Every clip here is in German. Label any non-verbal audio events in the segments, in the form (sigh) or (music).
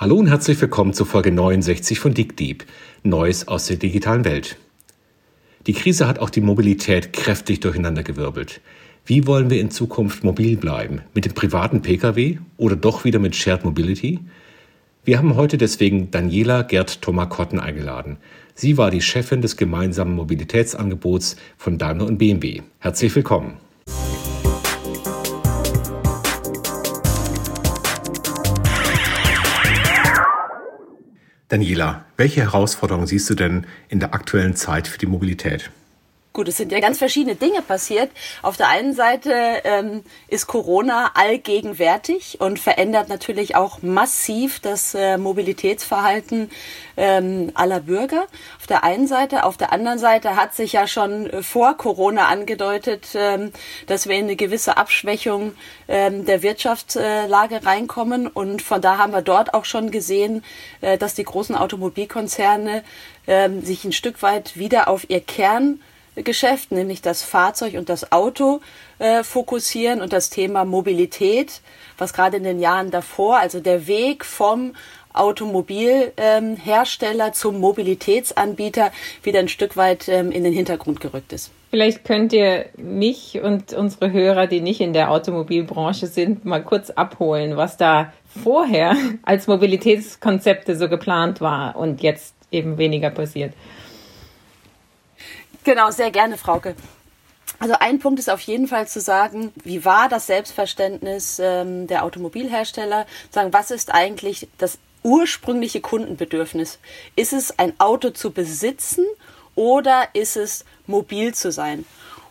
Hallo und herzlich willkommen zur Folge 69 von DickDeep, Neues aus der digitalen Welt. Die Krise hat auch die Mobilität kräftig durcheinandergewirbelt. Wie wollen wir in Zukunft mobil bleiben? Mit dem privaten Pkw oder doch wieder mit Shared Mobility? Wir haben heute deswegen Daniela Gerd Thomas-Kotten eingeladen. Sie war die Chefin des gemeinsamen Mobilitätsangebots von Daimler und BMW. Herzlich willkommen. Daniela, welche Herausforderungen siehst du denn in der aktuellen Zeit für die Mobilität? Gut, es sind ja ganz verschiedene Dinge passiert. Auf der einen Seite ähm, ist Corona allgegenwärtig und verändert natürlich auch massiv das äh, Mobilitätsverhalten ähm, aller Bürger. Auf der einen Seite. Auf der anderen Seite hat sich ja schon vor Corona angedeutet, ähm, dass wir in eine gewisse Abschwächung ähm, der Wirtschaftslage äh, reinkommen. Und von da haben wir dort auch schon gesehen, äh, dass die großen Automobilkonzerne ähm, sich ein Stück weit wieder auf ihr Kern Geschäft, nämlich das Fahrzeug und das Auto äh, fokussieren und das Thema Mobilität, was gerade in den Jahren davor, also der Weg vom Automobilhersteller ähm, zum Mobilitätsanbieter wieder ein Stück weit ähm, in den Hintergrund gerückt ist. Vielleicht könnt ihr mich und unsere Hörer, die nicht in der Automobilbranche sind, mal kurz abholen, was da vorher als Mobilitätskonzepte so geplant war und jetzt eben weniger passiert. Genau, sehr gerne, Frauke. Also ein Punkt ist auf jeden Fall zu sagen, wie war das Selbstverständnis ähm, der Automobilhersteller? Sagen, was ist eigentlich das ursprüngliche Kundenbedürfnis? Ist es ein Auto zu besitzen oder ist es mobil zu sein?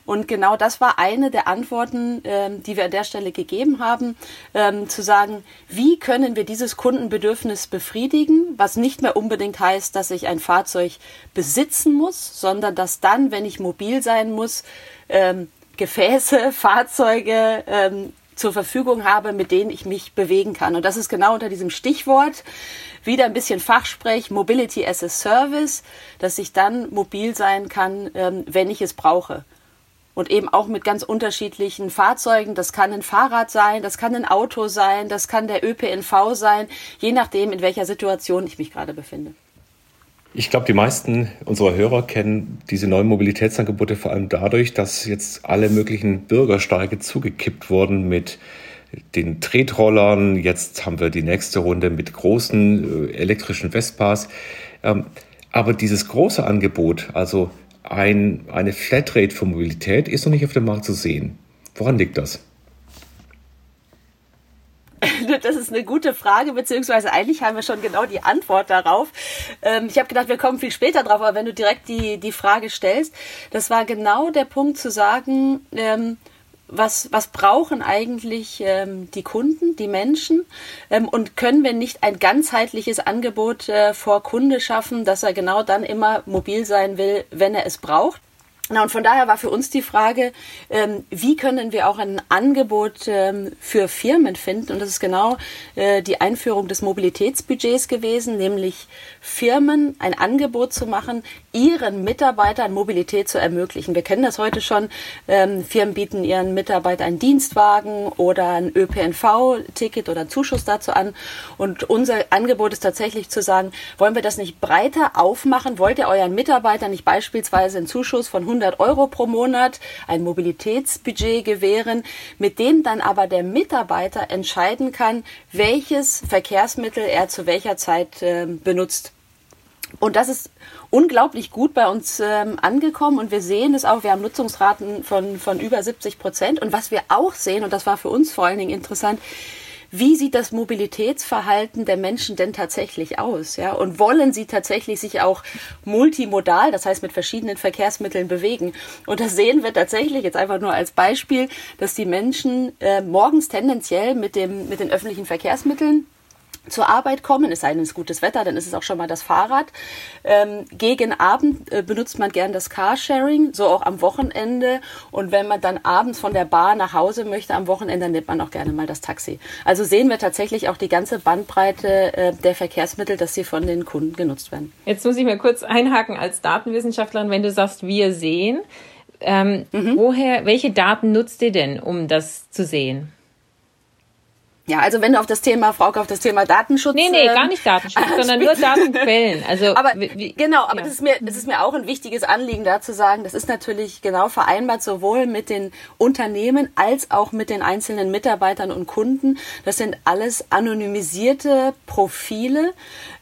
Und genau das war eine der Antworten, ähm, die wir an der Stelle gegeben haben, ähm, zu sagen, wie können wir dieses Kundenbedürfnis befriedigen, was nicht mehr unbedingt heißt, dass ich ein Fahrzeug besitzen muss, sondern dass dann, wenn ich mobil sein muss, ähm, Gefäße, (laughs) Fahrzeuge ähm, zur Verfügung habe, mit denen ich mich bewegen kann. Und das ist genau unter diesem Stichwort wieder ein bisschen Fachsprech, Mobility as a Service, dass ich dann mobil sein kann, ähm, wenn ich es brauche und eben auch mit ganz unterschiedlichen Fahrzeugen. Das kann ein Fahrrad sein, das kann ein Auto sein, das kann der ÖPNV sein, je nachdem, in welcher Situation ich mich gerade befinde. Ich glaube, die meisten unserer Hörer kennen diese neuen Mobilitätsangebote vor allem dadurch, dass jetzt alle möglichen Bürgersteige zugekippt wurden mit den Tretrollern. Jetzt haben wir die nächste Runde mit großen äh, elektrischen Vespas. Ähm, aber dieses große Angebot, also ein, eine Flatrate für Mobilität ist noch nicht auf dem Markt zu sehen. Woran liegt das? (laughs) Das ist eine gute Frage, beziehungsweise eigentlich haben wir schon genau die Antwort darauf. Ähm, ich habe gedacht, wir kommen viel später drauf, aber wenn du direkt die, die Frage stellst, das war genau der Punkt zu sagen, ähm, was, was brauchen eigentlich ähm, die Kunden, die Menschen? Ähm, und können wir nicht ein ganzheitliches Angebot äh, vor Kunde schaffen, dass er genau dann immer mobil sein will, wenn er es braucht? Na, und von daher war für uns die Frage, ähm, wie können wir auch ein Angebot ähm, für Firmen finden? Und das ist genau äh, die Einführung des Mobilitätsbudgets gewesen, nämlich Firmen ein Angebot zu machen, ihren Mitarbeitern Mobilität zu ermöglichen. Wir kennen das heute schon. Ähm, Firmen bieten ihren Mitarbeitern einen Dienstwagen oder ein ÖPNV-Ticket oder einen Zuschuss dazu an. Und unser Angebot ist tatsächlich zu sagen, wollen wir das nicht breiter aufmachen? Wollt ihr euren Mitarbeitern nicht beispielsweise einen Zuschuss von 100 Euro pro Monat, ein Mobilitätsbudget gewähren, mit dem dann aber der Mitarbeiter entscheiden kann, welches Verkehrsmittel er zu welcher Zeit äh, benutzt. Und das ist unglaublich gut bei uns ähm, angekommen und wir sehen es auch, wir haben Nutzungsraten von, von über 70 Prozent. Und was wir auch sehen, und das war für uns vor allen Dingen interessant, wie sieht das Mobilitätsverhalten der Menschen denn tatsächlich aus? Ja? Und wollen sie tatsächlich sich auch multimodal, das heißt mit verschiedenen Verkehrsmitteln bewegen? Und das sehen wir tatsächlich jetzt einfach nur als Beispiel, dass die Menschen äh, morgens tendenziell mit, dem, mit den öffentlichen Verkehrsmitteln zur Arbeit kommen, es sei denn, es ist gutes Wetter, dann ist es auch schon mal das Fahrrad. Ähm, gegen Abend äh, benutzt man gern das Carsharing, so auch am Wochenende. Und wenn man dann abends von der Bar nach Hause möchte am Wochenende, dann nimmt man auch gerne mal das Taxi. Also sehen wir tatsächlich auch die ganze Bandbreite äh, der Verkehrsmittel, dass sie von den Kunden genutzt werden. Jetzt muss ich mir kurz einhaken als Datenwissenschaftlerin, wenn du sagst, wir sehen. Ähm, mhm. Woher, welche Daten nutzt ihr denn, um das zu sehen? Ja, also wenn du auf das Thema, Frauke, auf das Thema Datenschutz. Nee, nee, ähm, gar nicht Datenschutz, (laughs) sondern nur Datenquellen. Also, (laughs) aber wie, genau, aber ja. das ist mir, das ist mir auch ein wichtiges Anliegen, da zu sagen, das ist natürlich genau vereinbart, sowohl mit den Unternehmen als auch mit den einzelnen Mitarbeitern und Kunden. Das sind alles anonymisierte Profile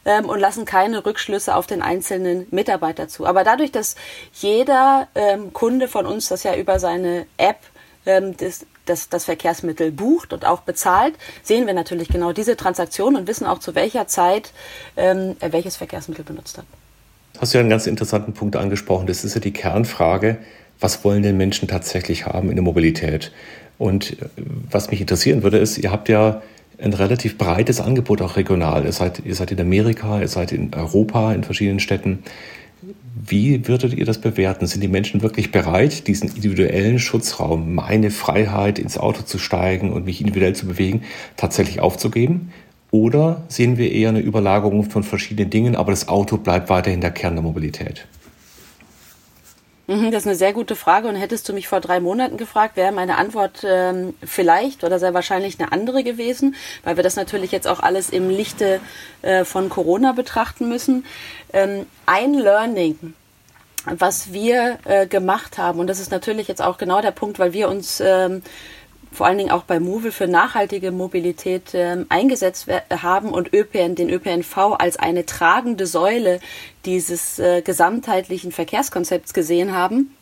ähm, und lassen keine Rückschlüsse auf den einzelnen Mitarbeiter zu. Aber dadurch, dass jeder ähm, Kunde von uns das ja über seine App ähm, das, das, das Verkehrsmittel bucht und auch bezahlt, sehen wir natürlich genau diese Transaktion und wissen auch zu welcher Zeit ähm, er welches Verkehrsmittel benutzt hat. Hast du ja einen ganz interessanten Punkt angesprochen. Das ist ja die Kernfrage, was wollen denn Menschen tatsächlich haben in der Mobilität? Und äh, was mich interessieren würde, ist, ihr habt ja ein relativ breites Angebot auch regional. Ihr seid, ihr seid in Amerika, ihr seid in Europa, in verschiedenen Städten. Wie würdet ihr das bewerten? Sind die Menschen wirklich bereit, diesen individuellen Schutzraum, meine Freiheit, ins Auto zu steigen und mich individuell zu bewegen, tatsächlich aufzugeben? Oder sehen wir eher eine Überlagerung von verschiedenen Dingen, aber das Auto bleibt weiterhin der Kern der Mobilität? Mhm, das ist eine sehr gute Frage und hättest du mich vor drei Monaten gefragt, wäre meine Antwort ähm, vielleicht oder sehr wahrscheinlich eine andere gewesen, weil wir das natürlich jetzt auch alles im Lichte äh, von Corona betrachten müssen. Ähm, ein Learning, was wir äh, gemacht haben, und das ist natürlich jetzt auch genau der Punkt, weil wir uns ähm, vor allen Dingen auch bei Movil für nachhaltige Mobilität äh, eingesetzt haben und ÖPN, den ÖPNV als eine tragende Säule dieses äh, gesamtheitlichen Verkehrskonzepts gesehen haben,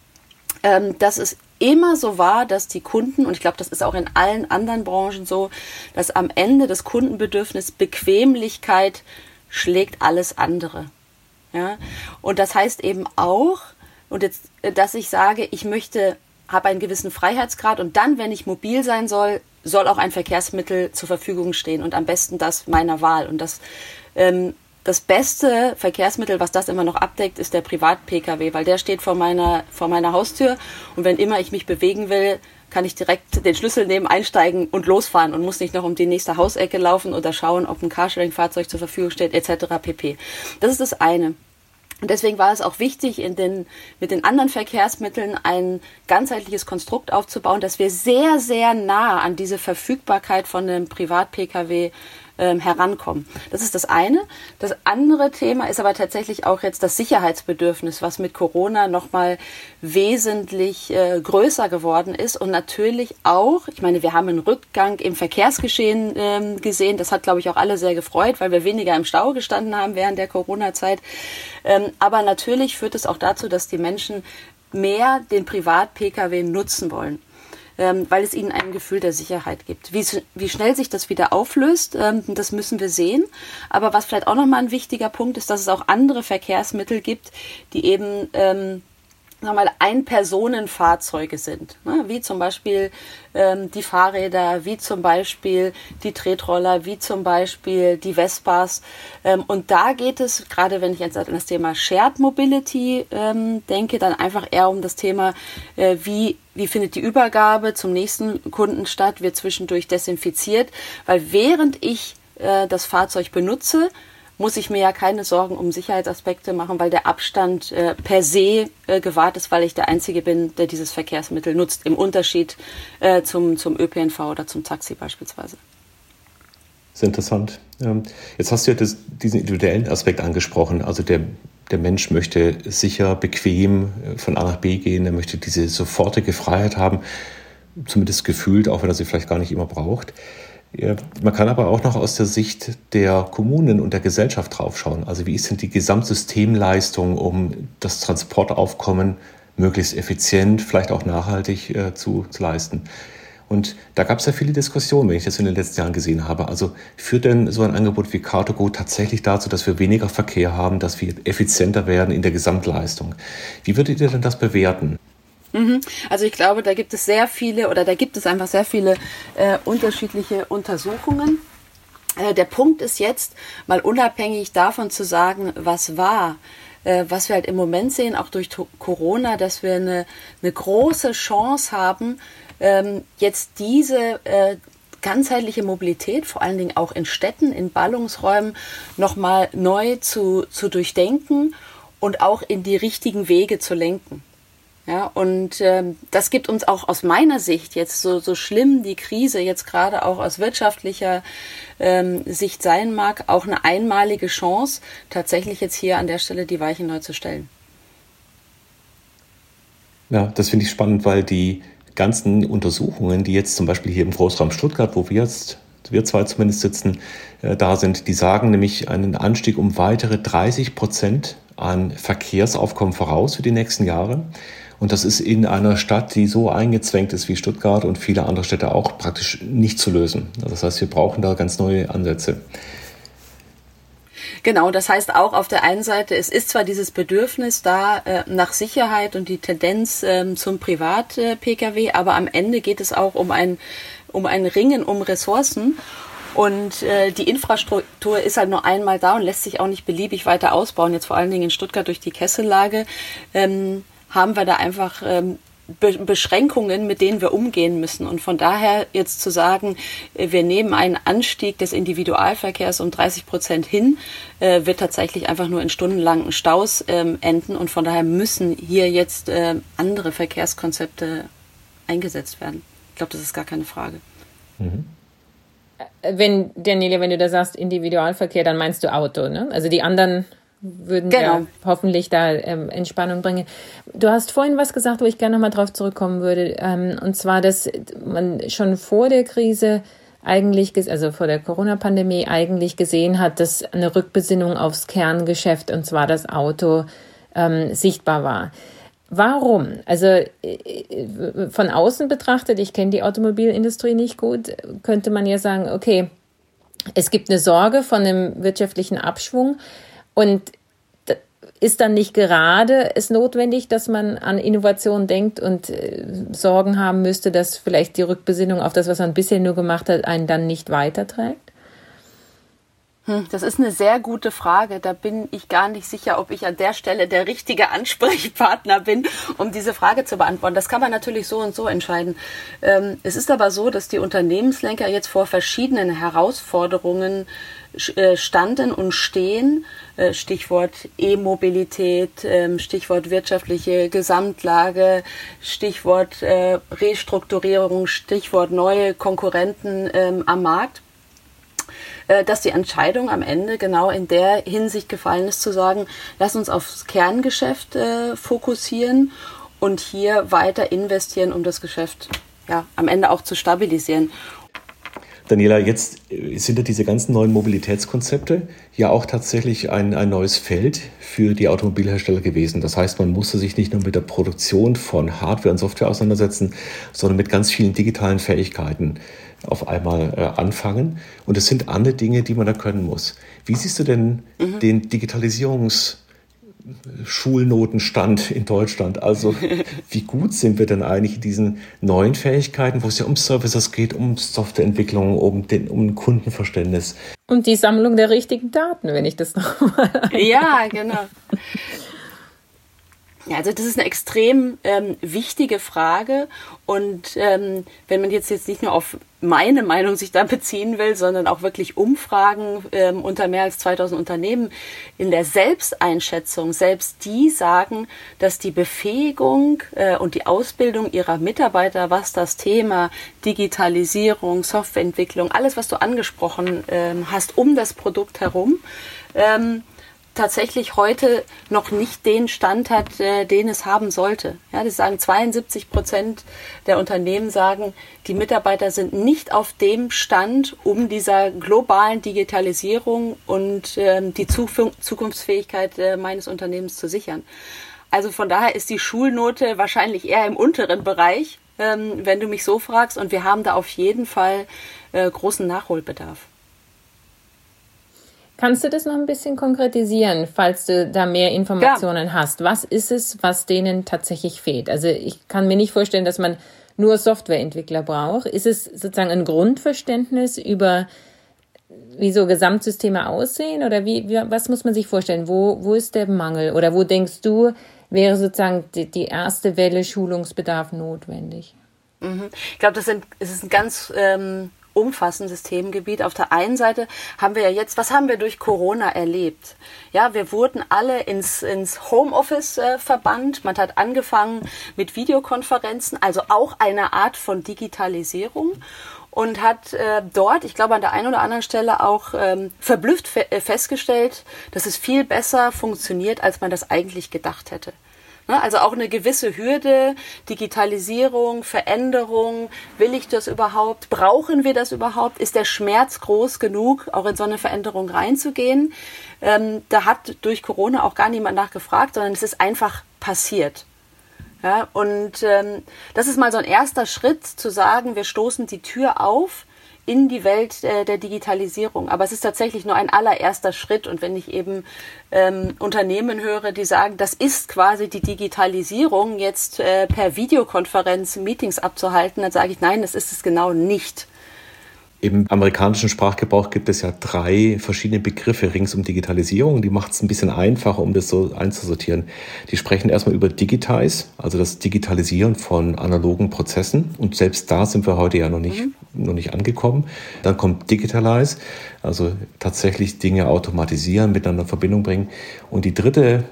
ähm, dass es immer so war, dass die Kunden, und ich glaube, das ist auch in allen anderen Branchen so, dass am Ende das Kundenbedürfnis Bequemlichkeit schlägt alles andere. Ja? Und das heißt eben auch, und jetzt, äh, dass ich sage, ich möchte habe einen gewissen Freiheitsgrad und dann, wenn ich mobil sein soll, soll auch ein Verkehrsmittel zur Verfügung stehen und am besten das meiner Wahl. Und das, ähm, das beste Verkehrsmittel, was das immer noch abdeckt, ist der Privat-Pkw, weil der steht vor meiner, vor meiner Haustür und wenn immer ich mich bewegen will, kann ich direkt den Schlüssel nehmen, einsteigen und losfahren und muss nicht noch um die nächste Hausecke laufen oder schauen, ob ein Carsharing-Fahrzeug zur Verfügung steht, etc. pp. Das ist das eine. Und deswegen war es auch wichtig, in den, mit den anderen Verkehrsmitteln ein ganzheitliches Konstrukt aufzubauen, dass wir sehr, sehr nah an diese Verfügbarkeit von einem Privat-Pkw ähm, herankommen. Das ist das eine. Das andere Thema ist aber tatsächlich auch jetzt das Sicherheitsbedürfnis, was mit Corona nochmal wesentlich äh, größer geworden ist und natürlich auch, ich meine, wir haben einen Rückgang im Verkehrsgeschehen ähm, gesehen. Das hat, glaube ich, auch alle sehr gefreut, weil wir weniger im Stau gestanden haben während der Corona-Zeit. Ähm, aber natürlich führt es auch dazu, dass die Menschen mehr den Privat-Pkw nutzen wollen ähm, weil es ihnen ein Gefühl der Sicherheit gibt. Wie, wie schnell sich das wieder auflöst, ähm, das müssen wir sehen. Aber was vielleicht auch nochmal ein wichtiger Punkt ist, dass es auch andere Verkehrsmittel gibt, die eben ähm, sagen wir Ein-Personen-Fahrzeuge sind, ne? wie zum Beispiel ähm, die Fahrräder, wie zum Beispiel die Tretroller, wie zum Beispiel die Vespas. Ähm, und da geht es, gerade wenn ich jetzt an das Thema Shared Mobility ähm, denke, dann einfach eher um das Thema, äh, wie wie findet die Übergabe zum nächsten Kunden statt, wird zwischendurch desinfiziert, weil während ich äh, das Fahrzeug benutze, muss ich mir ja keine Sorgen um Sicherheitsaspekte machen, weil der Abstand äh, per se äh, gewahrt ist, weil ich der Einzige bin, der dieses Verkehrsmittel nutzt, im Unterschied äh, zum, zum ÖPNV oder zum Taxi beispielsweise. Das ist interessant. Ähm, jetzt hast du ja das, diesen individuellen Aspekt angesprochen. Also der, der Mensch möchte sicher, bequem äh, von A nach B gehen, er möchte diese sofortige Freiheit haben, zumindest gefühlt, auch wenn er sie vielleicht gar nicht immer braucht. Man kann aber auch noch aus der Sicht der Kommunen und der Gesellschaft draufschauen. Also wie ist denn die Gesamtsystemleistung, um das Transportaufkommen möglichst effizient, vielleicht auch nachhaltig äh, zu, zu leisten? Und da gab es ja viele Diskussionen, wenn ich das in den letzten Jahren gesehen habe. Also führt denn so ein Angebot wie Car2Go tatsächlich dazu, dass wir weniger Verkehr haben, dass wir effizienter werden in der Gesamtleistung? Wie würdet ihr denn das bewerten? Mhm. Also ich glaube, da gibt es sehr viele oder da gibt es einfach sehr viele äh, unterschiedliche Untersuchungen. Äh, der Punkt ist jetzt, mal unabhängig davon zu sagen, was war, äh, was wir halt im Moment sehen, auch durch Corona, dass wir eine, eine große Chance haben, ähm, jetzt diese äh, ganzheitliche Mobilität, vor allen Dingen auch in Städten, in Ballungsräumen, nochmal neu zu, zu durchdenken und auch in die richtigen Wege zu lenken. Ja, und ähm, das gibt uns auch aus meiner Sicht jetzt so, so schlimm die Krise jetzt gerade auch aus wirtschaftlicher ähm, Sicht sein mag, auch eine einmalige Chance, tatsächlich jetzt hier an der Stelle die Weichen neu zu stellen. Ja, das finde ich spannend, weil die ganzen Untersuchungen, die jetzt zum Beispiel hier im Großraum Stuttgart, wo wir jetzt, wir zwei zumindest sitzen, äh, da sind, die sagen nämlich einen Anstieg um weitere 30 Prozent an Verkehrsaufkommen voraus für die nächsten Jahre. Und das ist in einer Stadt, die so eingezwängt ist wie Stuttgart und viele andere Städte auch, praktisch nicht zu lösen. Das heißt, wir brauchen da ganz neue Ansätze. Genau, das heißt auch auf der einen Seite, es ist zwar dieses Bedürfnis da äh, nach Sicherheit und die Tendenz ähm, zum Privat-Pkw, aber am Ende geht es auch um ein, um ein Ringen um Ressourcen. Und äh, die Infrastruktur ist halt nur einmal da und lässt sich auch nicht beliebig weiter ausbauen. Jetzt vor allen Dingen in Stuttgart durch die Kessellage ähm, haben wir da einfach ähm, Be Beschränkungen, mit denen wir umgehen müssen. Und von daher jetzt zu sagen, äh, wir nehmen einen Anstieg des Individualverkehrs um 30 Prozent hin, äh, wird tatsächlich einfach nur in stundenlangen Staus ähm, enden. Und von daher müssen hier jetzt äh, andere Verkehrskonzepte eingesetzt werden. Ich glaube, das ist gar keine Frage. Mhm. Wenn, Daniela, wenn du da sagst Individualverkehr, dann meinst du Auto, ne? Also die anderen würden genau. ja hoffentlich da ähm, Entspannung bringen. Du hast vorhin was gesagt, wo ich gerne nochmal drauf zurückkommen würde, ähm, und zwar, dass man schon vor der Krise eigentlich, also vor der Corona-Pandemie eigentlich gesehen hat, dass eine Rückbesinnung aufs Kerngeschäft, und zwar das Auto, ähm, sichtbar war. Warum? Also äh, von außen betrachtet, ich kenne die Automobilindustrie nicht gut, könnte man ja sagen, okay, es gibt eine Sorge von einem wirtschaftlichen Abschwung. Und ist dann nicht gerade es notwendig, dass man an Innovation denkt und äh, Sorgen haben müsste, dass vielleicht die Rückbesinnung auf das, was man bisher nur gemacht hat, einen dann nicht weiterträgt? Hm, das ist eine sehr gute Frage. Da bin ich gar nicht sicher, ob ich an der Stelle der richtige Ansprechpartner bin, um diese Frage zu beantworten. Das kann man natürlich so und so entscheiden. Ähm, es ist aber so, dass die Unternehmenslenker jetzt vor verschiedenen Herausforderungen äh, standen und stehen. Äh, Stichwort E-Mobilität, ähm, Stichwort wirtschaftliche Gesamtlage, Stichwort äh, Restrukturierung, Stichwort neue Konkurrenten ähm, am Markt dass die Entscheidung am Ende genau in der Hinsicht gefallen ist, zu sagen, lass uns aufs Kerngeschäft äh, fokussieren und hier weiter investieren, um das Geschäft ja, am Ende auch zu stabilisieren. Daniela, jetzt sind ja diese ganzen neuen Mobilitätskonzepte ja auch tatsächlich ein, ein neues Feld für die Automobilhersteller gewesen. Das heißt, man musste sich nicht nur mit der Produktion von Hardware und Software auseinandersetzen, sondern mit ganz vielen digitalen Fähigkeiten auf einmal äh, anfangen. Und es sind andere Dinge, die man da können muss. Wie siehst du denn mhm. den Digitalisierungs- Schulnotenstand in Deutschland. Also (laughs) wie gut sind wir denn eigentlich in diesen neuen Fähigkeiten, wo es ja um Services geht, um Softwareentwicklung, um, den, um Kundenverständnis. Und die Sammlung der richtigen Daten, wenn ich das nochmal. Ja, (laughs) genau. Ja, also das ist eine extrem ähm, wichtige Frage. Und ähm, wenn man jetzt jetzt nicht nur auf meine Meinung sich da (laughs) beziehen will, sondern auch wirklich Umfragen ähm, unter mehr als 2000 Unternehmen in der Selbsteinschätzung, selbst die sagen, dass die Befähigung äh, und die Ausbildung ihrer Mitarbeiter, was das Thema Digitalisierung, Softwareentwicklung, alles, was du angesprochen ähm, hast, um das Produkt herum, ähm, tatsächlich heute noch nicht den Stand hat, äh, den es haben sollte. Ja, das sagen 72 Prozent der Unternehmen sagen, die Mitarbeiter sind nicht auf dem Stand, um dieser globalen Digitalisierung und ähm, die Zukunftsfähigkeit äh, meines Unternehmens zu sichern. Also von daher ist die Schulnote wahrscheinlich eher im unteren Bereich, ähm, wenn du mich so fragst. Und wir haben da auf jeden Fall äh, großen Nachholbedarf. Kannst du das noch ein bisschen konkretisieren, falls du da mehr Informationen ja. hast? Was ist es, was denen tatsächlich fehlt? Also ich kann mir nicht vorstellen, dass man nur Softwareentwickler braucht. Ist es sozusagen ein Grundverständnis über wie so Gesamtsysteme aussehen oder wie, wie was muss man sich vorstellen? Wo, wo ist der Mangel oder wo denkst du, wäre sozusagen die, die erste Welle Schulungsbedarf notwendig? Mhm. Ich glaube, das, sind, das ist ein ganz ähm, umfassendes Themengebiet. Auf der einen Seite haben wir ja jetzt, was haben wir durch Corona erlebt? Ja, wir wurden alle ins, ins Homeoffice äh, verbannt. Man hat angefangen mit Videokonferenzen, also auch eine Art von Digitalisierung und hat äh, dort, ich glaube an der einen oder anderen Stelle auch ähm, verblüfft fe äh, festgestellt, dass es viel besser funktioniert, als man das eigentlich gedacht hätte. Ne? Also auch eine gewisse Hürde, Digitalisierung, Veränderung. Will ich das überhaupt? Brauchen wir das überhaupt? Ist der Schmerz groß genug, auch in so eine Veränderung reinzugehen? Ähm, da hat durch Corona auch gar niemand nachgefragt, sondern es ist einfach passiert. Ja, und ähm, das ist mal so ein erster Schritt zu sagen, wir stoßen die Tür auf in die Welt äh, der Digitalisierung. Aber es ist tatsächlich nur ein allererster Schritt. Und wenn ich eben ähm, Unternehmen höre, die sagen, das ist quasi die Digitalisierung, jetzt äh, per Videokonferenz Meetings abzuhalten, dann sage ich, nein, das ist es genau nicht. Im amerikanischen Sprachgebrauch gibt es ja drei verschiedene Begriffe rings um Digitalisierung. Die macht es ein bisschen einfacher, um das so einzusortieren. Die sprechen erstmal über Digitize, also das Digitalisieren von analogen Prozessen. Und selbst da sind wir heute ja noch nicht, mhm. Noch nicht angekommen. Dann kommt Digitalize, also tatsächlich Dinge automatisieren, miteinander in Verbindung bringen. Und die dritte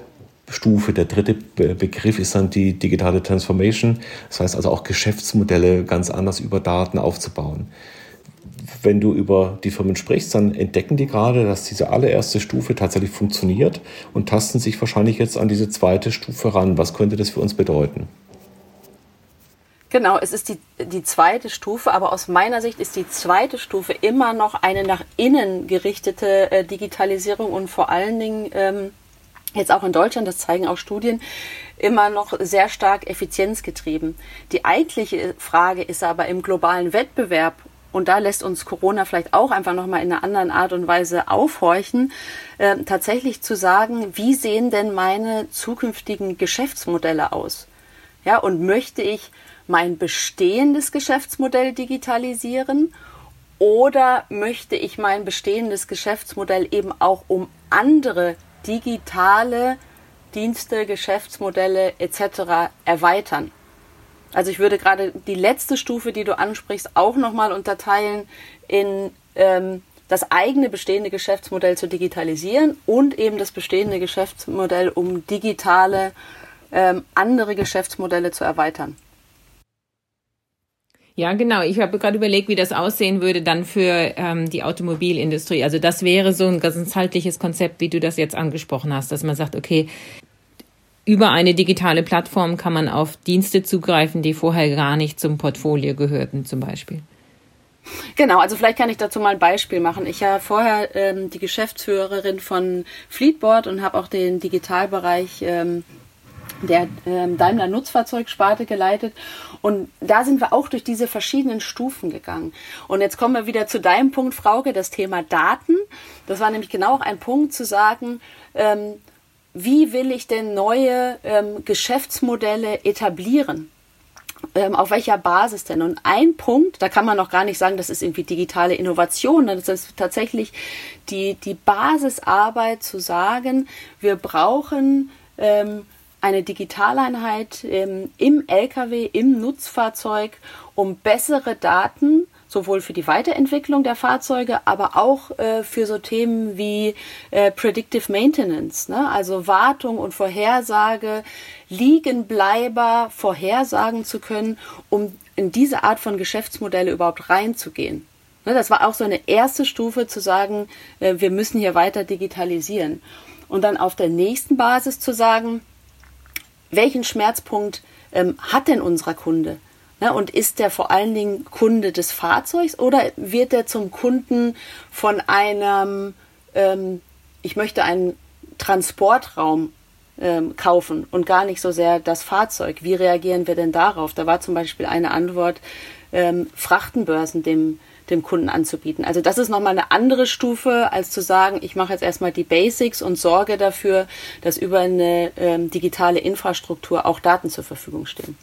Stufe, der dritte Begriff ist dann die digitale Transformation. Das heißt also auch Geschäftsmodelle ganz anders über Daten aufzubauen wenn du über die Firmen sprichst, dann entdecken die gerade, dass diese allererste Stufe tatsächlich funktioniert und tasten sich wahrscheinlich jetzt an diese zweite Stufe ran. Was könnte das für uns bedeuten? Genau, es ist die, die zweite Stufe, aber aus meiner Sicht ist die zweite Stufe immer noch eine nach innen gerichtete äh, Digitalisierung und vor allen Dingen ähm, jetzt auch in Deutschland, das zeigen auch Studien, immer noch sehr stark effizienzgetrieben. Die eigentliche Frage ist aber im globalen Wettbewerb und da lässt uns Corona vielleicht auch einfach nochmal in einer anderen Art und Weise aufhorchen, äh, tatsächlich zu sagen, wie sehen denn meine zukünftigen Geschäftsmodelle aus? Ja, und möchte ich mein bestehendes Geschäftsmodell digitalisieren oder möchte ich mein bestehendes Geschäftsmodell eben auch um andere digitale Dienste, Geschäftsmodelle etc. erweitern? Also ich würde gerade die letzte Stufe, die du ansprichst, auch nochmal unterteilen in ähm, das eigene bestehende Geschäftsmodell zu digitalisieren und eben das bestehende Geschäftsmodell, um digitale ähm, andere Geschäftsmodelle zu erweitern. Ja, genau. Ich habe gerade überlegt, wie das aussehen würde dann für ähm, die Automobilindustrie. Also das wäre so ein ganzheitliches Konzept, wie du das jetzt angesprochen hast, dass man sagt, okay, über eine digitale Plattform kann man auf Dienste zugreifen, die vorher gar nicht zum Portfolio gehörten, zum Beispiel. Genau, also vielleicht kann ich dazu mal ein Beispiel machen. Ich war vorher ähm, die Geschäftsführerin von Fleetboard und habe auch den Digitalbereich ähm, der ähm, Daimler Nutzfahrzeugsparte geleitet. Und da sind wir auch durch diese verschiedenen Stufen gegangen. Und jetzt kommen wir wieder zu deinem Punkt, Frauke, das Thema Daten. Das war nämlich genau ein Punkt zu sagen, ähm, wie will ich denn neue ähm, Geschäftsmodelle etablieren? Ähm, auf welcher Basis denn? Und ein Punkt, da kann man noch gar nicht sagen, das ist irgendwie digitale Innovation, das ist tatsächlich die, die Basisarbeit zu sagen, wir brauchen ähm, eine Digitaleinheit ähm, im Lkw, im Nutzfahrzeug, um bessere Daten sowohl für die Weiterentwicklung der Fahrzeuge, aber auch äh, für so Themen wie äh, Predictive Maintenance, ne? also Wartung und Vorhersage, Liegenbleiber vorhersagen zu können, um in diese Art von Geschäftsmodelle überhaupt reinzugehen. Ne? Das war auch so eine erste Stufe zu sagen, äh, wir müssen hier weiter digitalisieren. Und dann auf der nächsten Basis zu sagen, welchen Schmerzpunkt ähm, hat denn unser Kunde? Ne? Und ist der vor allen Dingen Kunde des Fahrzeugs oder wird er zum Kunden von einem, ähm, ich möchte einen Transportraum ähm, kaufen und gar nicht so sehr das Fahrzeug? Wie reagieren wir denn darauf? Da war zum Beispiel eine Antwort, ähm, Frachtenbörsen dem dem Kunden anzubieten. Also das ist nochmal eine andere Stufe, als zu sagen, ich mache jetzt erstmal die Basics und sorge dafür, dass über eine ähm, digitale Infrastruktur auch Daten zur Verfügung stehen.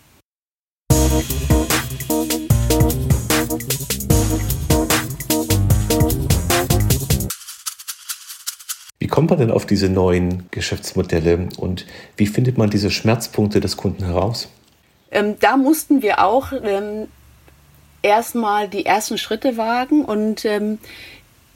Wie kommt man denn auf diese neuen Geschäftsmodelle und wie findet man diese Schmerzpunkte des Kunden heraus? Ähm, da mussten wir auch ähm, erstmal die ersten Schritte wagen und ähm,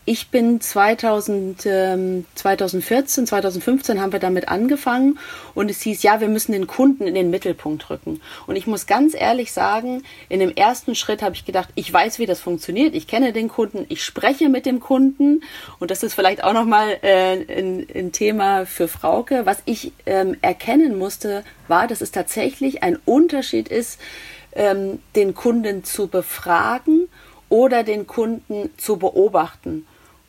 ich bin 2000, ähm, 2014, 2015 haben wir damit angefangen und es hieß, ja, wir müssen den Kunden in den Mittelpunkt rücken. Und ich muss ganz ehrlich sagen, in dem ersten Schritt habe ich gedacht, ich weiß, wie das funktioniert, ich kenne den Kunden, ich spreche mit dem Kunden und das ist vielleicht auch nochmal äh, ein, ein Thema für Frauke. Was ich ähm, erkennen musste, war, dass es tatsächlich ein Unterschied ist, ähm, den Kunden zu befragen oder den Kunden zu beobachten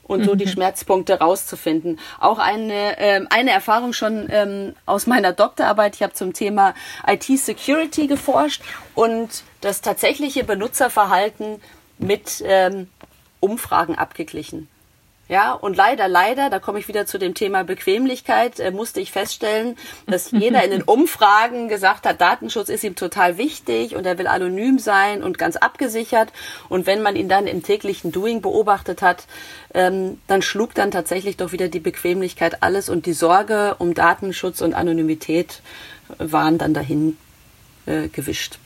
und so die mhm. Schmerzpunkte rauszufinden. Auch eine, ähm, eine Erfahrung schon ähm, aus meiner Doktorarbeit. Ich habe zum Thema IT-Security geforscht und das tatsächliche Benutzerverhalten mit ähm, Umfragen abgeglichen. Ja, und leider, leider, da komme ich wieder zu dem Thema Bequemlichkeit, äh, musste ich feststellen, dass (laughs) jeder in den Umfragen gesagt hat, Datenschutz ist ihm total wichtig und er will anonym sein und ganz abgesichert. Und wenn man ihn dann im täglichen Doing beobachtet hat, ähm, dann schlug dann tatsächlich doch wieder die Bequemlichkeit alles und die Sorge um Datenschutz und Anonymität waren dann dahin äh, gewischt.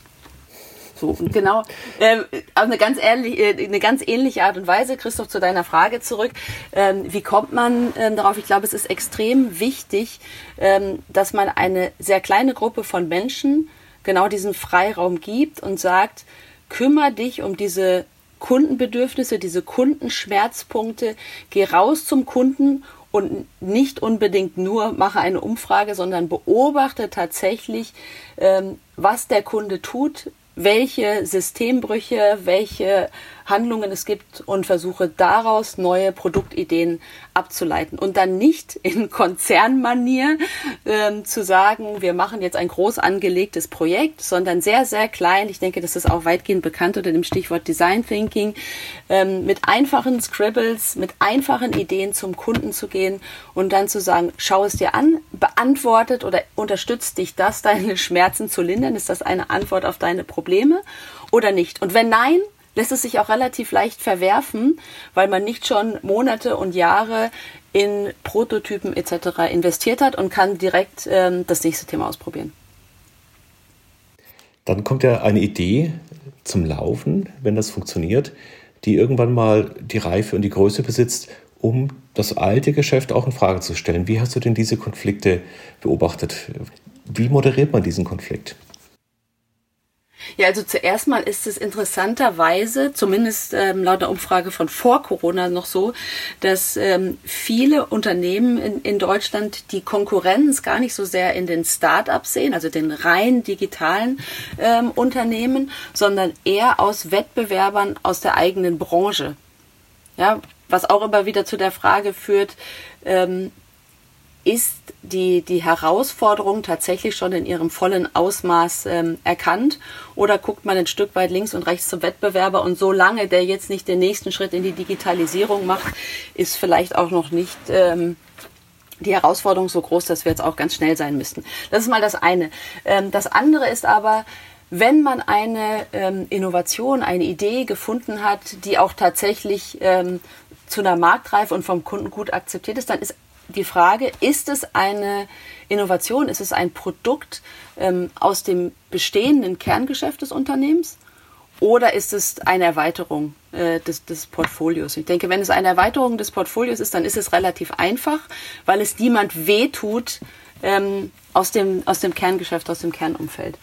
So, und genau, ähm, auf eine ganz, ähnlich, äh, eine ganz ähnliche Art und Weise, Christoph, zu deiner Frage zurück. Ähm, wie kommt man ähm, darauf? Ich glaube, es ist extrem wichtig, ähm, dass man eine sehr kleine Gruppe von Menschen genau diesen Freiraum gibt und sagt, kümmere dich um diese Kundenbedürfnisse, diese Kundenschmerzpunkte, geh raus zum Kunden und nicht unbedingt nur mache eine Umfrage, sondern beobachte tatsächlich, ähm, was der Kunde tut, welche Systembrüche, welche Handlungen es gibt und versuche daraus neue Produktideen abzuleiten und dann nicht in (laughs) Konzernmanier ähm, zu sagen, wir machen jetzt ein groß angelegtes Projekt, sondern sehr, sehr klein. Ich denke, das ist auch weitgehend bekannt unter dem Stichwort Design Thinking, ähm, mit einfachen Scribbles, mit einfachen Ideen zum Kunden zu gehen und dann zu sagen, schau es dir an, beantwortet oder unterstützt dich das, (laughs) deine Schmerzen zu lindern? Ist das eine Antwort auf deine Probleme oder nicht? Und wenn nein, lässt es sich auch relativ leicht verwerfen, weil man nicht schon Monate und Jahre in Prototypen etc. investiert hat und kann direkt ähm, das nächste Thema ausprobieren. Dann kommt ja eine Idee zum Laufen, wenn das funktioniert, die irgendwann mal die Reife und die Größe besitzt, um das alte Geschäft auch in Frage zu stellen. Wie hast du denn diese Konflikte beobachtet? Wie moderiert man diesen Konflikt? Ja, also zuerst mal ist es interessanterweise, zumindest ähm, laut der Umfrage von vor Corona noch so, dass ähm, viele Unternehmen in, in Deutschland die Konkurrenz gar nicht so sehr in den Start-ups sehen, also den rein digitalen ähm, Unternehmen, sondern eher aus Wettbewerbern aus der eigenen Branche. Ja, was auch immer wieder zu der Frage führt, ähm, ist die, die Herausforderung tatsächlich schon in ihrem vollen Ausmaß ähm, erkannt? Oder guckt man ein Stück weit links und rechts zum Wettbewerber und solange der jetzt nicht den nächsten Schritt in die Digitalisierung macht, ist vielleicht auch noch nicht ähm, die Herausforderung so groß, dass wir jetzt auch ganz schnell sein müssten. Das ist mal das eine. Ähm, das andere ist aber, wenn man eine ähm, Innovation, eine Idee gefunden hat, die auch tatsächlich ähm, zu einer Marktreife und vom Kunden gut akzeptiert ist, dann ist die Frage, ist es eine Innovation, ist es ein Produkt ähm, aus dem bestehenden Kerngeschäft des Unternehmens oder ist es eine Erweiterung äh, des, des Portfolios? Ich denke, wenn es eine Erweiterung des Portfolios ist, dann ist es relativ einfach, weil es niemand wehtut ähm, aus, dem, aus dem Kerngeschäft, aus dem Kernumfeld.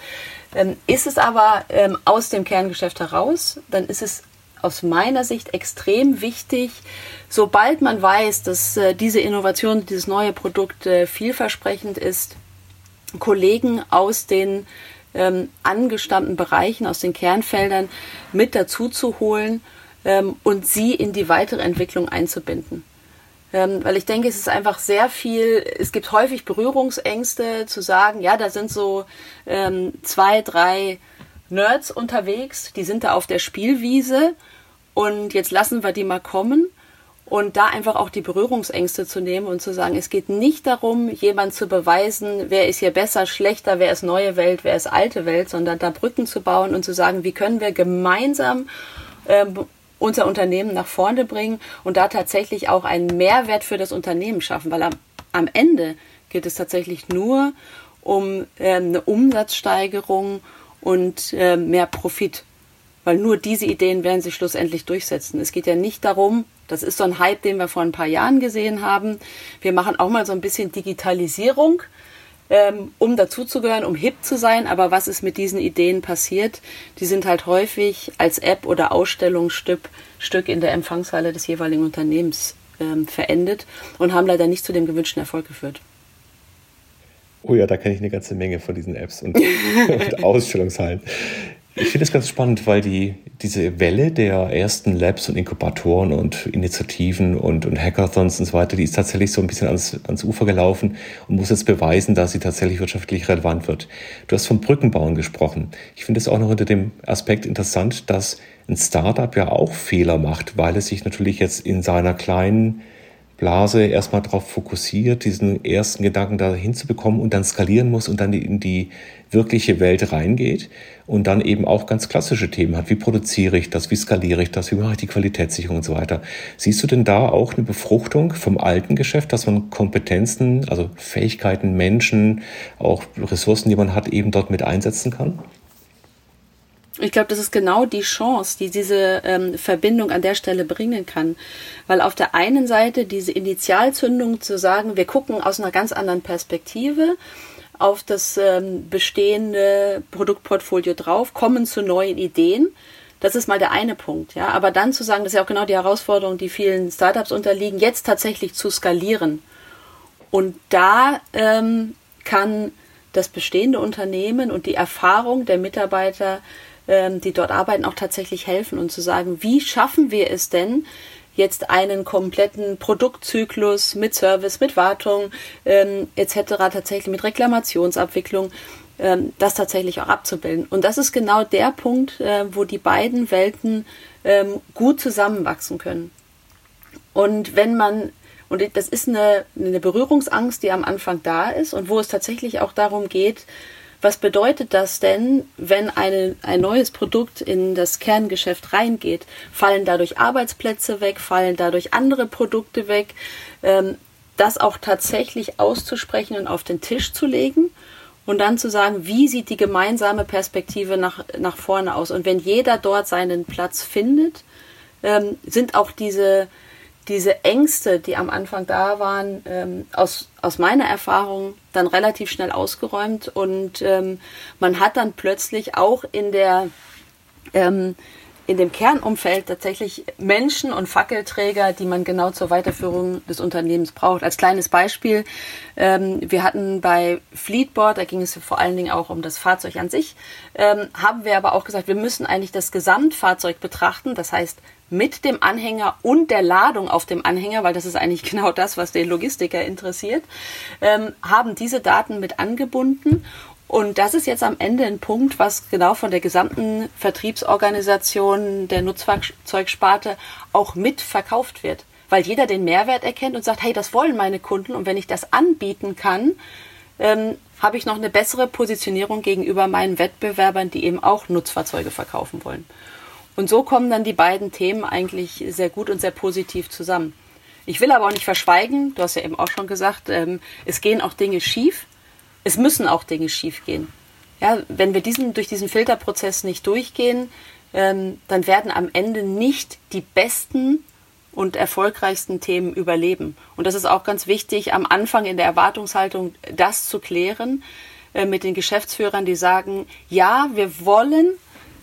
Ähm, ist es aber ähm, aus dem Kerngeschäft heraus, dann ist es aus meiner Sicht extrem wichtig, sobald man weiß, dass äh, diese Innovation, dieses neue Produkt äh, vielversprechend ist, Kollegen aus den ähm, angestammten Bereichen, aus den Kernfeldern mit dazu zu holen ähm, und sie in die weitere Entwicklung einzubinden. Ähm, weil ich denke, es ist einfach sehr viel, es gibt häufig Berührungsängste zu sagen, ja, da sind so ähm, zwei, drei Nerds unterwegs, die sind da auf der Spielwiese und jetzt lassen wir die mal kommen und da einfach auch die Berührungsängste zu nehmen und zu sagen, es geht nicht darum, jemand zu beweisen, wer ist hier besser, schlechter, wer ist neue Welt, wer ist alte Welt, sondern da Brücken zu bauen und zu sagen, wie können wir gemeinsam ähm, unser Unternehmen nach vorne bringen und da tatsächlich auch einen Mehrwert für das Unternehmen schaffen, weil am, am Ende geht es tatsächlich nur um äh, eine Umsatzsteigerung und äh, mehr Profit. Weil nur diese Ideen werden sich schlussendlich durchsetzen. Es geht ja nicht darum, das ist so ein Hype, den wir vor ein paar Jahren gesehen haben. Wir machen auch mal so ein bisschen Digitalisierung, ähm, um dazuzugehören, um hip zu sein. Aber was ist mit diesen Ideen passiert? Die sind halt häufig als App oder Ausstellungsstück Stück in der Empfangshalle des jeweiligen Unternehmens ähm, verendet und haben leider nicht zu dem gewünschten Erfolg geführt. Oh ja, da kenne ich eine ganze Menge von diesen Apps und, (laughs) und Ausstellungshallen. Ich finde es ganz spannend, weil die, diese Welle der ersten Labs und Inkubatoren und Initiativen und, und Hackathons und so weiter, die ist tatsächlich so ein bisschen ans, ans Ufer gelaufen und muss jetzt beweisen, dass sie tatsächlich wirtschaftlich relevant wird. Du hast vom Brückenbauen gesprochen. Ich finde es auch noch unter dem Aspekt interessant, dass ein Startup ja auch Fehler macht, weil es sich natürlich jetzt in seiner kleinen Blase erstmal darauf fokussiert, diesen ersten Gedanken da hinzubekommen und dann skalieren muss und dann in die wirkliche Welt reingeht und dann eben auch ganz klassische Themen hat. Wie produziere ich das? Wie skaliere ich das? Wie mache ich die Qualitätssicherung und so weiter? Siehst du denn da auch eine Befruchtung vom alten Geschäft, dass man Kompetenzen, also Fähigkeiten, Menschen, auch Ressourcen, die man hat, eben dort mit einsetzen kann? Ich glaube, das ist genau die Chance, die diese ähm, Verbindung an der Stelle bringen kann. Weil auf der einen Seite diese Initialzündung zu sagen, wir gucken aus einer ganz anderen Perspektive auf das ähm, bestehende Produktportfolio drauf, kommen zu neuen Ideen. Das ist mal der eine Punkt, ja. Aber dann zu sagen, das ist ja auch genau die Herausforderung, die vielen Startups unterliegen, jetzt tatsächlich zu skalieren. Und da ähm, kann das bestehende Unternehmen und die Erfahrung der Mitarbeiter ähm, die dort arbeiten, auch tatsächlich helfen und zu sagen, wie schaffen wir es denn, jetzt einen kompletten Produktzyklus mit Service, mit Wartung ähm, etc. tatsächlich mit Reklamationsabwicklung ähm, das tatsächlich auch abzubilden. Und das ist genau der Punkt, äh, wo die beiden Welten ähm, gut zusammenwachsen können. Und wenn man und das ist eine, eine Berührungsangst, die am Anfang da ist und wo es tatsächlich auch darum geht, was bedeutet das denn, wenn eine, ein neues Produkt in das Kerngeschäft reingeht? Fallen dadurch Arbeitsplätze weg? Fallen dadurch andere Produkte weg? Ähm, das auch tatsächlich auszusprechen und auf den Tisch zu legen und dann zu sagen, wie sieht die gemeinsame Perspektive nach, nach vorne aus? Und wenn jeder dort seinen Platz findet, ähm, sind auch diese, diese Ängste, die am Anfang da waren, ähm, aus, aus meiner Erfahrung dann relativ schnell ausgeräumt und ähm, man hat dann plötzlich auch in der ähm, in dem Kernumfeld tatsächlich Menschen und Fackelträger, die man genau zur Weiterführung des Unternehmens braucht. Als kleines Beispiel, ähm, wir hatten bei Fleetboard, da ging es vor allen Dingen auch um das Fahrzeug an sich, ähm, haben wir aber auch gesagt, wir müssen eigentlich das Gesamtfahrzeug betrachten, das heißt mit dem Anhänger und der Ladung auf dem Anhänger, weil das ist eigentlich (laughs) genau das, was den Logistiker interessiert, ähm, haben diese Daten mit angebunden und das ist jetzt am Ende ein Punkt, was genau von der gesamten Vertriebsorganisation der Nutzfahrzeugsparte auch mit verkauft wird. Weil jeder den Mehrwert erkennt und sagt, hey, das wollen meine Kunden und wenn ich das anbieten kann, ähm, habe ich noch eine bessere Positionierung gegenüber meinen Wettbewerbern, die eben auch Nutzfahrzeuge verkaufen wollen. Und so kommen dann die beiden Themen eigentlich sehr gut und sehr positiv zusammen. Ich will aber auch nicht verschweigen, du hast ja eben auch schon gesagt, ähm, es gehen auch Dinge schief es müssen auch Dinge schiefgehen. Ja, wenn wir diesen, durch diesen Filterprozess nicht durchgehen, ähm, dann werden am Ende nicht die besten und erfolgreichsten Themen überleben. Und das ist auch ganz wichtig, am Anfang in der Erwartungshaltung das zu klären äh, mit den Geschäftsführern, die sagen, ja, wir wollen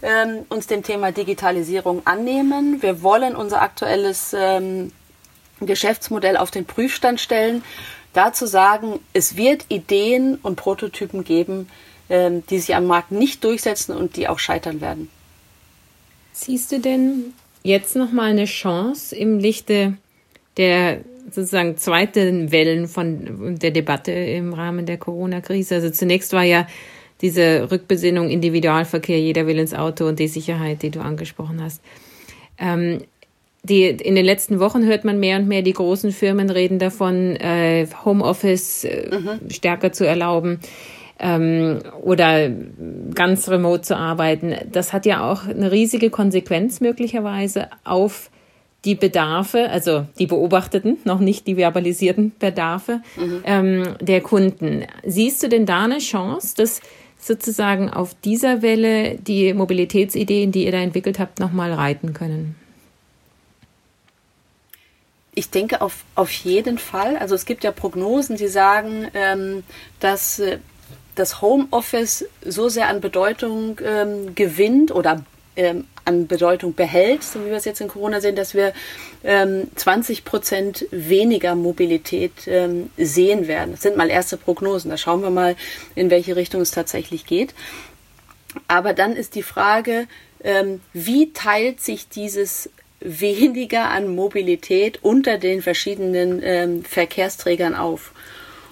ähm, uns dem Thema Digitalisierung annehmen, wir wollen unser aktuelles ähm, Geschäftsmodell auf den Prüfstand stellen dazu sagen, es wird Ideen und Prototypen geben, ähm, die sich am Markt nicht durchsetzen und die auch scheitern werden. Siehst du denn jetzt nochmal eine Chance im Lichte der sozusagen zweiten Wellen von der Debatte im Rahmen der Corona-Krise? Also zunächst war ja diese Rückbesinnung Individualverkehr, jeder will ins Auto und die Sicherheit, die du angesprochen hast. Ähm, die, in den letzten Wochen hört man mehr und mehr, die großen Firmen reden davon, äh, Homeoffice äh, mhm. stärker zu erlauben ähm, oder ganz remote zu arbeiten. Das hat ja auch eine riesige Konsequenz möglicherweise auf die Bedarfe, also die beobachteten, noch nicht die verbalisierten Bedarfe mhm. ähm, der Kunden. Siehst du denn da eine Chance, dass sozusagen auf dieser Welle die Mobilitätsideen, die ihr da entwickelt habt, nochmal reiten können? Ich denke auf, auf jeden Fall. Also es gibt ja Prognosen, die sagen, ähm, dass äh, das Homeoffice so sehr an Bedeutung ähm, gewinnt oder ähm, an Bedeutung behält, so wie wir es jetzt in Corona sehen, dass wir ähm, 20 Prozent weniger Mobilität ähm, sehen werden. Das sind mal erste Prognosen. Da schauen wir mal, in welche Richtung es tatsächlich geht. Aber dann ist die Frage, ähm, wie teilt sich dieses weniger an Mobilität unter den verschiedenen ähm, Verkehrsträgern auf?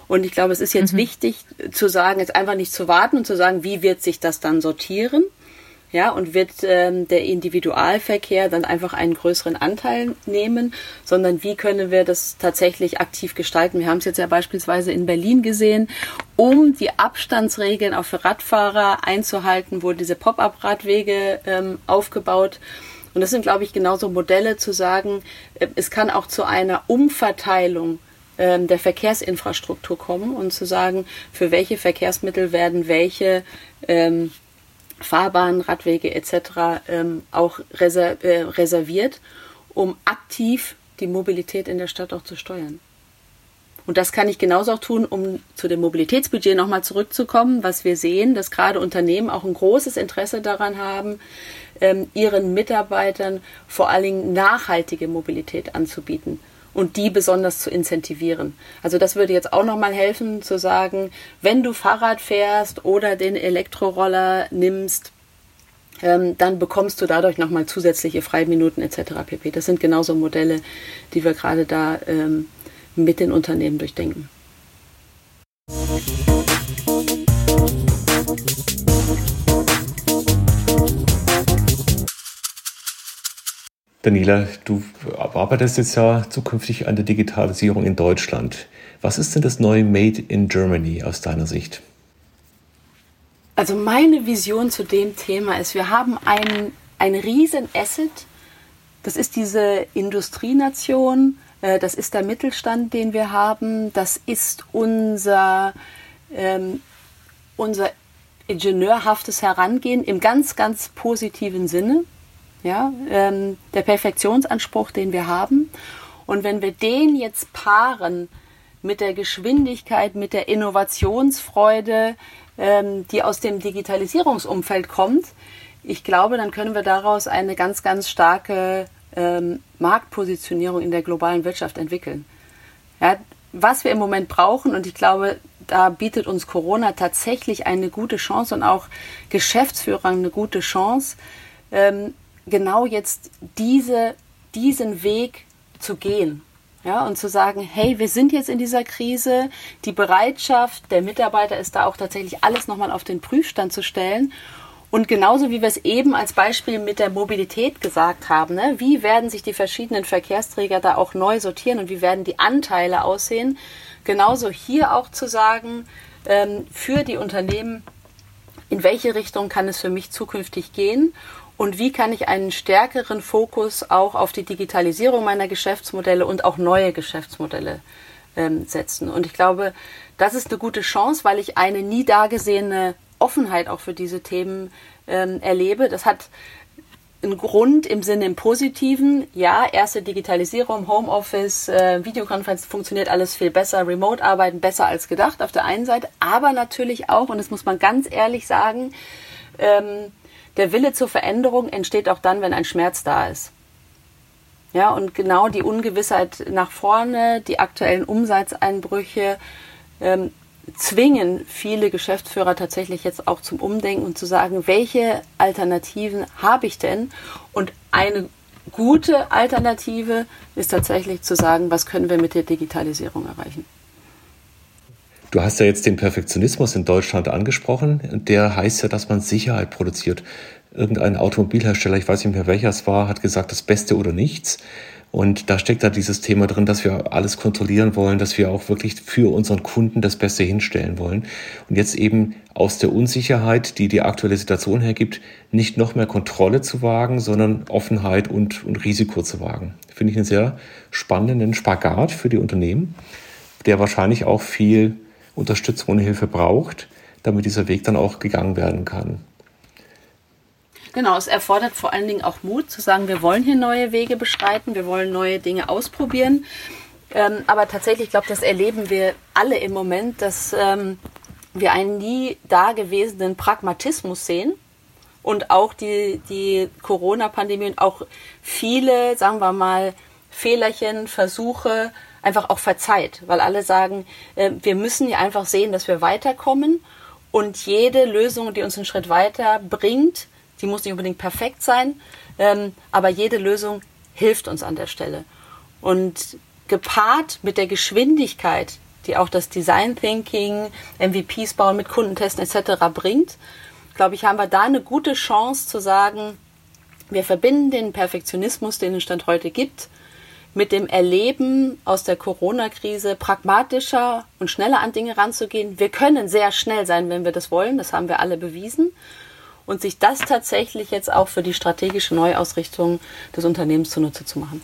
Und ich glaube, es ist jetzt mhm. wichtig zu sagen, jetzt einfach nicht zu warten und zu sagen, wie wird sich das dann sortieren, ja, und wird ähm, der Individualverkehr dann einfach einen größeren Anteil nehmen, sondern wie können wir das tatsächlich aktiv gestalten? Wir haben es jetzt ja beispielsweise in Berlin gesehen, um die Abstandsregeln auch für Radfahrer einzuhalten, wurden diese Pop-up-Radwege ähm, aufgebaut. Und das sind, glaube ich, genauso Modelle zu sagen, äh, es kann auch zu einer Umverteilung ähm, der Verkehrsinfrastruktur kommen und zu sagen, für welche Verkehrsmittel werden welche ähm, Fahrbahnen, Radwege etc. Ähm, auch reser äh, reserviert, um aktiv die Mobilität in der Stadt auch zu steuern. Und das kann ich genauso auch tun, um zu dem Mobilitätsbudget nochmal zurückzukommen, was wir sehen, dass gerade Unternehmen auch ein großes Interesse daran haben, ähm, ihren Mitarbeitern vor allen Dingen nachhaltige Mobilität anzubieten und die besonders zu incentivieren. Also das würde jetzt auch nochmal helfen zu sagen, wenn du Fahrrad fährst oder den Elektroroller nimmst, ähm, dann bekommst du dadurch nochmal zusätzliche Freiminuten etc. pp. Das sind genauso Modelle, die wir gerade da ähm, mit den Unternehmen durchdenken. Daniela, du arbeitest jetzt ja zukünftig an der Digitalisierung in Deutschland. Was ist denn das neue Made in Germany aus deiner Sicht? Also meine Vision zu dem Thema ist, wir haben ein, ein riesen Asset. Das ist diese Industrienation, äh, das ist der Mittelstand, den wir haben, das ist unser, ähm, unser ingenieurhaftes Herangehen im ganz, ganz positiven Sinne ja, ähm, der Perfektionsanspruch, den wir haben. Und wenn wir den jetzt paaren mit der Geschwindigkeit, mit der Innovationsfreude, ähm, die aus dem Digitalisierungsumfeld kommt, ich glaube, dann können wir daraus eine ganz, ganz starke ähm, Marktpositionierung in der globalen Wirtschaft entwickeln. Ja, was wir im Moment brauchen, und ich glaube, da bietet uns Corona tatsächlich eine gute Chance und auch Geschäftsführer eine gute Chance, ähm, genau jetzt diese, diesen Weg zu gehen. Ja, und zu sagen, hey, wir sind jetzt in dieser Krise, die Bereitschaft der Mitarbeiter ist da auch tatsächlich alles nochmal auf den Prüfstand zu stellen. Und genauso wie wir es eben als Beispiel mit der Mobilität gesagt haben, ne, wie werden sich die verschiedenen Verkehrsträger da auch neu sortieren und wie werden die Anteile aussehen, genauso hier auch zu sagen, ähm, für die Unternehmen, in welche Richtung kann es für mich zukünftig gehen und wie kann ich einen stärkeren Fokus auch auf die Digitalisierung meiner Geschäftsmodelle und auch neue Geschäftsmodelle ähm, setzen. Und ich glaube, das ist eine gute Chance, weil ich eine nie dagesehene Offenheit auch für diese Themen ähm, erlebe. Das hat einen Grund im Sinne im Positiven. Ja, erste Digitalisierung, Homeoffice, äh, Videokonferenz funktioniert alles viel besser, Remote-Arbeiten besser als gedacht auf der einen Seite, aber natürlich auch, und das muss man ganz ehrlich sagen, ähm, der Wille zur Veränderung entsteht auch dann, wenn ein Schmerz da ist. Ja, und genau die Ungewissheit nach vorne, die aktuellen Umsatzeinbrüche ähm, zwingen viele Geschäftsführer tatsächlich jetzt auch zum Umdenken und zu sagen, welche Alternativen habe ich denn? Und eine gute Alternative ist tatsächlich zu sagen, was können wir mit der Digitalisierung erreichen? Du hast ja jetzt den Perfektionismus in Deutschland angesprochen. Der heißt ja, dass man Sicherheit produziert. Irgendein Automobilhersteller, ich weiß nicht mehr welcher es war, hat gesagt, das Beste oder nichts. Und da steckt da dieses Thema drin, dass wir alles kontrollieren wollen, dass wir auch wirklich für unseren Kunden das Beste hinstellen wollen. Und jetzt eben aus der Unsicherheit, die die aktuelle Situation hergibt, nicht noch mehr Kontrolle zu wagen, sondern Offenheit und, und Risiko zu wagen. Finde ich einen sehr spannenden Spagat für die Unternehmen, der wahrscheinlich auch viel Unterstützung und Hilfe braucht, damit dieser Weg dann auch gegangen werden kann. Genau, es erfordert vor allen Dingen auch Mut zu sagen, wir wollen hier neue Wege beschreiten, wir wollen neue Dinge ausprobieren. Ähm, aber tatsächlich, ich glaube, das erleben wir alle im Moment, dass ähm, wir einen nie dagewesenen Pragmatismus sehen und auch die, die Corona-Pandemie und auch viele, sagen wir mal, Fehlerchen, Versuche einfach auch verzeiht, weil alle sagen, äh, wir müssen ja einfach sehen, dass wir weiterkommen und jede Lösung, die uns einen Schritt weiter bringt, die muss nicht unbedingt perfekt sein, ähm, aber jede Lösung hilft uns an der Stelle. Und gepaart mit der Geschwindigkeit, die auch das Design Thinking, MVPs bauen, mit Kundentesten etc. bringt, glaube ich, haben wir da eine gute Chance zu sagen, wir verbinden den Perfektionismus, den es Stand heute gibt, mit dem Erleben aus der Corona-Krise pragmatischer und schneller an Dinge ranzugehen. Wir können sehr schnell sein, wenn wir das wollen, das haben wir alle bewiesen. Und sich das tatsächlich jetzt auch für die strategische Neuausrichtung des Unternehmens zunutze zu machen.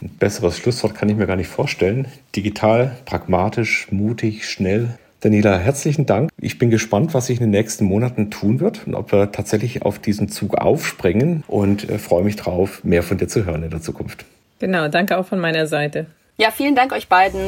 Ein besseres Schlusswort kann ich mir gar nicht vorstellen. Digital, pragmatisch, mutig, schnell. Daniela, herzlichen Dank. Ich bin gespannt, was sich in den nächsten Monaten tun wird und ob wir tatsächlich auf diesen Zug aufspringen und äh, freue mich drauf, mehr von dir zu hören in der Zukunft. Genau, danke auch von meiner Seite. Ja, vielen Dank euch beiden.